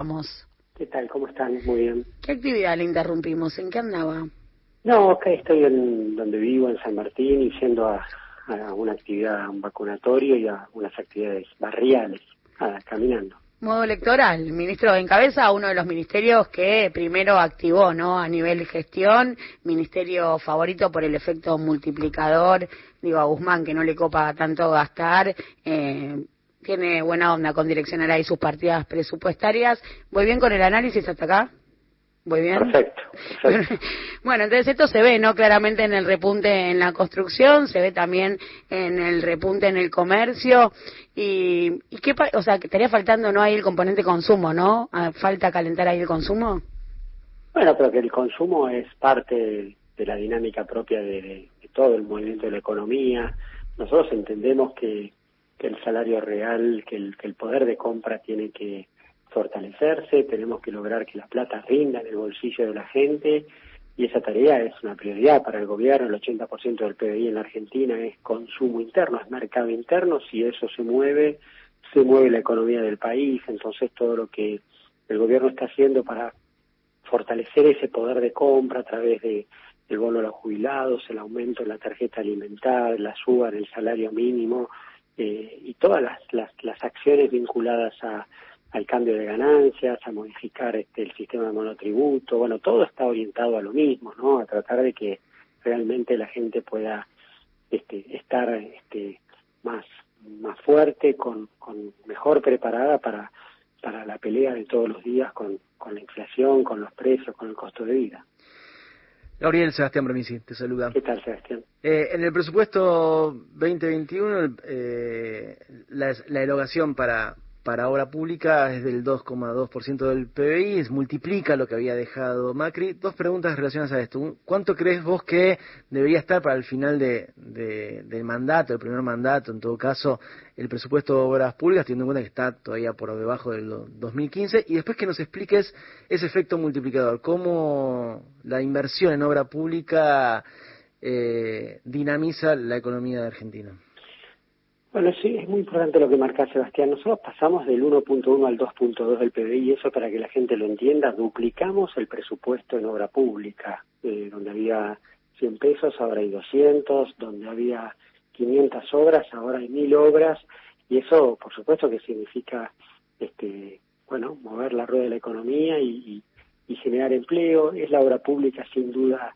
Vamos. ¿Qué tal? ¿Cómo están? Muy bien. ¿Qué actividad le interrumpimos? ¿En qué andaba? No, acá estoy en donde vivo, en San Martín, y yendo a, una actividad, un vacunatorio y a unas actividades barriales, caminando. Modo electoral, el ministro encabeza uno de los ministerios que primero activó, ¿no? A nivel gestión, ministerio favorito por el efecto multiplicador, digo a Guzmán que no le copa tanto gastar, eh, tiene buena onda con direccionar ahí sus partidas presupuestarias. ¿Voy bien con el análisis hasta acá? ¿Voy bien? Perfecto, bueno, entonces esto se ve, ¿no? Claramente en el repunte en la construcción, se ve también en el repunte en el comercio. ¿Y, y qué o sea, que estaría faltando, ¿no? Ahí el componente consumo, ¿no? Ah, ¿Falta calentar ahí el consumo? Bueno, pero que el consumo es parte de la dinámica propia de todo el movimiento de la economía. Nosotros entendemos que que el salario real, que el, que el poder de compra tiene que fortalecerse, tenemos que lograr que la plata rinda en el bolsillo de la gente y esa tarea es una prioridad para el gobierno. El 80% del PBI en la Argentina es consumo interno, es mercado interno. Si eso se mueve, se mueve la economía del país. Entonces todo lo que el gobierno está haciendo para fortalecer ese poder de compra a través de el bono a los jubilados, el aumento en la tarjeta alimentar, la suba en el salario mínimo, eh, y todas las, las, las acciones vinculadas a, al cambio de ganancias, a modificar este, el sistema de monotributo, bueno, todo está orientado a lo mismo, ¿no? A tratar de que realmente la gente pueda este, estar este, más, más fuerte, con, con mejor preparada para, para la pelea de todos los días con, con la inflación, con los precios, con el costo de vida. Gabriel Sebastián Bromisi, te saluda. ¿Qué tal, Sebastián? Eh, en el presupuesto 2021, eh, la, la erogación para, para obra pública es del 2,2% del PBI, multiplica lo que había dejado Macri. Dos preguntas relacionadas a esto. ¿Cuánto crees vos que debería estar para el final de, del mandato, el primer mandato, en todo caso, el presupuesto de obras públicas, teniendo en cuenta que está todavía por debajo del 2015? Y después que nos expliques ese efecto multiplicador, cómo la inversión en obra pública eh, dinamiza la economía de Argentina. Bueno, sí, es muy importante lo que marca Sebastián. Nosotros pasamos del 1.1 al 2.2 del PBI, y eso para que la gente lo entienda, duplicamos el presupuesto en obra pública, eh, donde había 100 pesos, ahora hay 200, donde había 500 obras, ahora hay 1000 obras, y eso, por supuesto, que significa, este, bueno, mover la rueda de la economía y generar empleo. Es la obra pública, sin duda,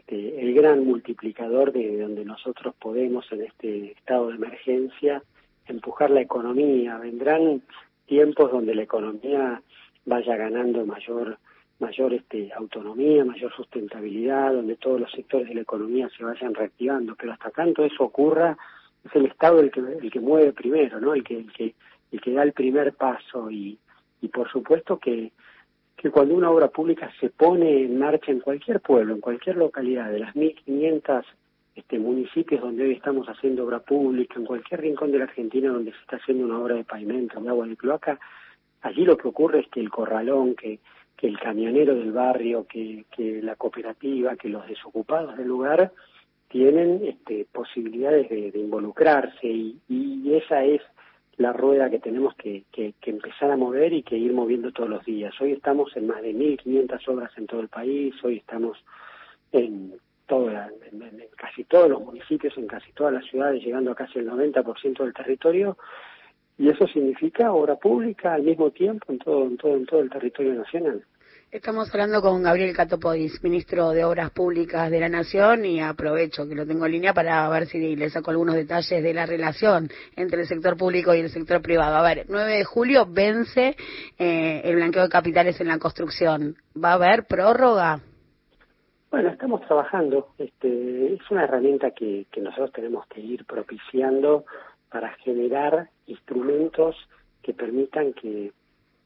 este, el gran multiplicador de donde nosotros podemos en este estado de emergencia empujar la economía. Vendrán tiempos donde la economía vaya ganando mayor mayor este, autonomía, mayor sustentabilidad, donde todos los sectores de la economía se vayan reactivando, pero hasta tanto eso ocurra, es el Estado el que, el que mueve primero, ¿no? El que, el que, el que da el primer paso y, y por supuesto que que cuando una obra pública se pone en marcha en cualquier pueblo, en cualquier localidad, de las 1.500 este, municipios donde hoy estamos haciendo obra pública, en cualquier rincón de la Argentina donde se está haciendo una obra de pavimento, de agua de cloaca, allí lo que ocurre es que el corralón, que, que el camionero del barrio, que, la cooperativa, que los desocupados del lugar tienen este, posibilidades de, involucrarse y, y esa es la rueda que tenemos que, que, empezar a mover y que ir moviendo todos los días. Hoy estamos en más de 1.500 obras en todo el país, hoy estamos en, todo, en, casi todos los municipios, en casi todas las ciudades, llegando a casi el 90% del territorio, y eso significa obra pública al mismo tiempo en todo, en todo, en todo el territorio nacional. Estamos hablando con Gabriel Catopodis, ministro de Obras Públicas de la Nación, y aprovecho que lo tengo en línea para ver si le saco algunos detalles de la relación entre el sector público y el sector privado. A ver, 9 de julio vence eh, el blanqueo de capitales en la construcción. ¿Va a haber prórroga? Bueno, estamos trabajando. Este, es una herramienta que, que nosotros tenemos que ir propiciando para generar instrumentos que permitan que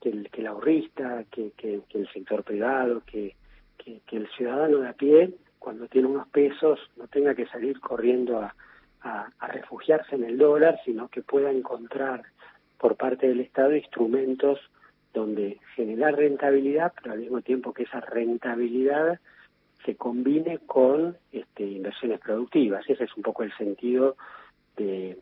que el, que el ahorrista, que, el sector privado, que, que, el ciudadano de a pie, cuando tiene unos pesos, no tenga que salir corriendo a, a, refugiarse en el dólar, sino que pueda encontrar por parte del Estado instrumentos donde generar rentabilidad, pero al mismo tiempo que esa rentabilidad se combine con este, inversiones productivas. Ese es un poco el sentido de,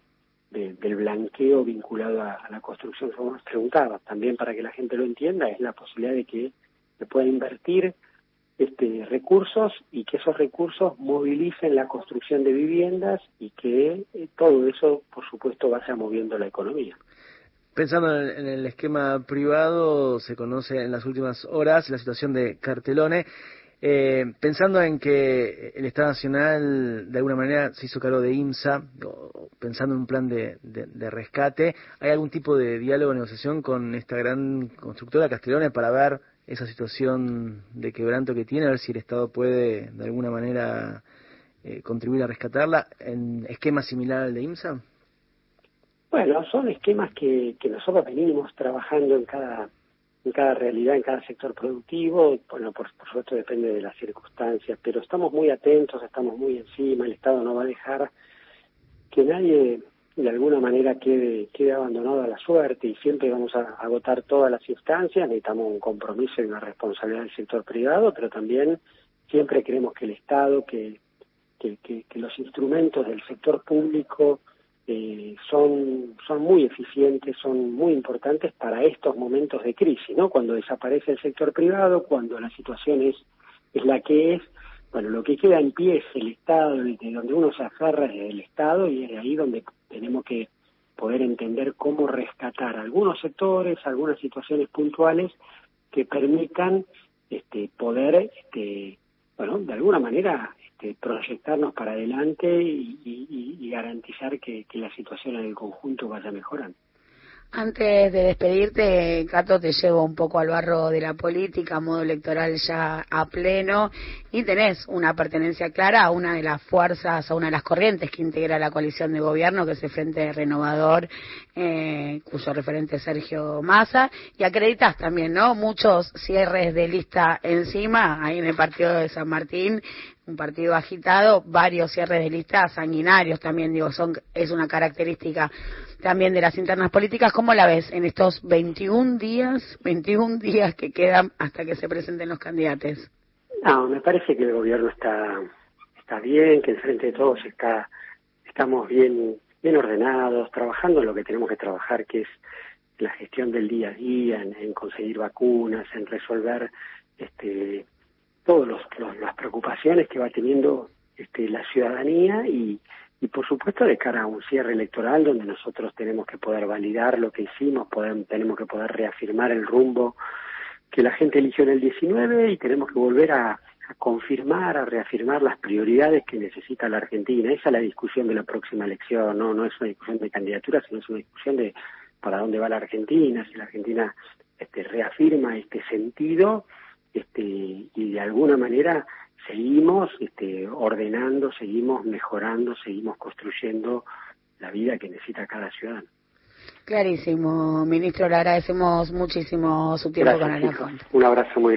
del blanqueo vinculado a, la construcción, como nos preguntaba, también para que la gente lo entienda, es la posibilidad de que se pueda invertir este, recursos y que esos recursos movilicen la construcción de viviendas y que eh, todo eso, por supuesto, vaya moviendo la economía. Pensando en el esquema privado, se conoce en las últimas horas la situación de Cartelone. Eh, pensando en que el Estado Nacional de alguna manera se hizo cargo de IMSA, pensando en un plan de, rescate, ¿hay algún tipo de diálogo o negociación con esta gran constructora Castellone para ver esa situación de quebranto que tiene, a ver si el Estado puede de alguna manera eh, contribuir a rescatarla en esquema similar al de IMSA? Bueno, son esquemas que, que nosotros venimos trabajando en cada en cada realidad, en cada sector productivo, bueno, por, supuesto depende de las circunstancias, pero estamos muy atentos, estamos muy encima, el Estado no va a dejar que nadie de alguna manera quede, quede abandonado a la suerte y siempre vamos a agotar todas las instancias, necesitamos un compromiso y una responsabilidad del sector privado, pero también siempre queremos que el Estado, que, que, que los instrumentos del sector público eh, son, son muy eficientes, son muy importantes para estos momentos de crisis, ¿no? Cuando desaparece el sector privado, cuando la situación es, es la que es, bueno, lo que queda en pie es el Estado, de donde uno se aferra es el Estado y es ahí donde tenemos que poder entender cómo rescatar algunos sectores, algunas situaciones puntuales que permitan este, poder, este, bueno, de alguna manera proyectarnos para adelante y, garantizar que, que, la situación en el conjunto vaya mejorando. Antes de despedirte, Cato, te llevo un poco al barro de la política, modo electoral ya a pleno, y tenés una pertenencia clara a una de las fuerzas, a una de las corrientes que integra la coalición de gobierno, que es el Frente Renovador, eh, cuyo referente es Sergio Massa, y acreditas también, ¿no? Muchos cierres de lista encima, ahí en el partido de San Martín, un partido agitado, varios cierres de lista sanguinarios también, digo, son, es una característica también de las internas políticas. ¿Cómo la ves en estos 21 días, 21 días que quedan hasta que se presenten los candidatos? No, me parece que el gobierno está, está bien, que el frente de todos está, estamos bien, bien ordenados, trabajando en lo que tenemos que trabajar, que es la gestión del día a día, en conseguir vacunas, en resolver este todas las preocupaciones que va teniendo este, la ciudadanía y, y por supuesto de cara a un cierre electoral donde nosotros tenemos que poder validar lo que hicimos, tenemos que poder reafirmar el rumbo que la gente eligió en el 19 y tenemos que volver a, a, confirmar, a reafirmar las prioridades que necesita la Argentina. Esa es la discusión de la próxima elección, no, no es una discusión de candidatura, sino es una discusión de para dónde va la Argentina, si la Argentina este, reafirma este sentido este, y de alguna manera seguimos este, ordenando, seguimos mejorando, seguimos construyendo la vida que necesita cada ciudadano. Clarísimo, ministro, le agradecemos muchísimo su tiempo con Un abrazo muy grande.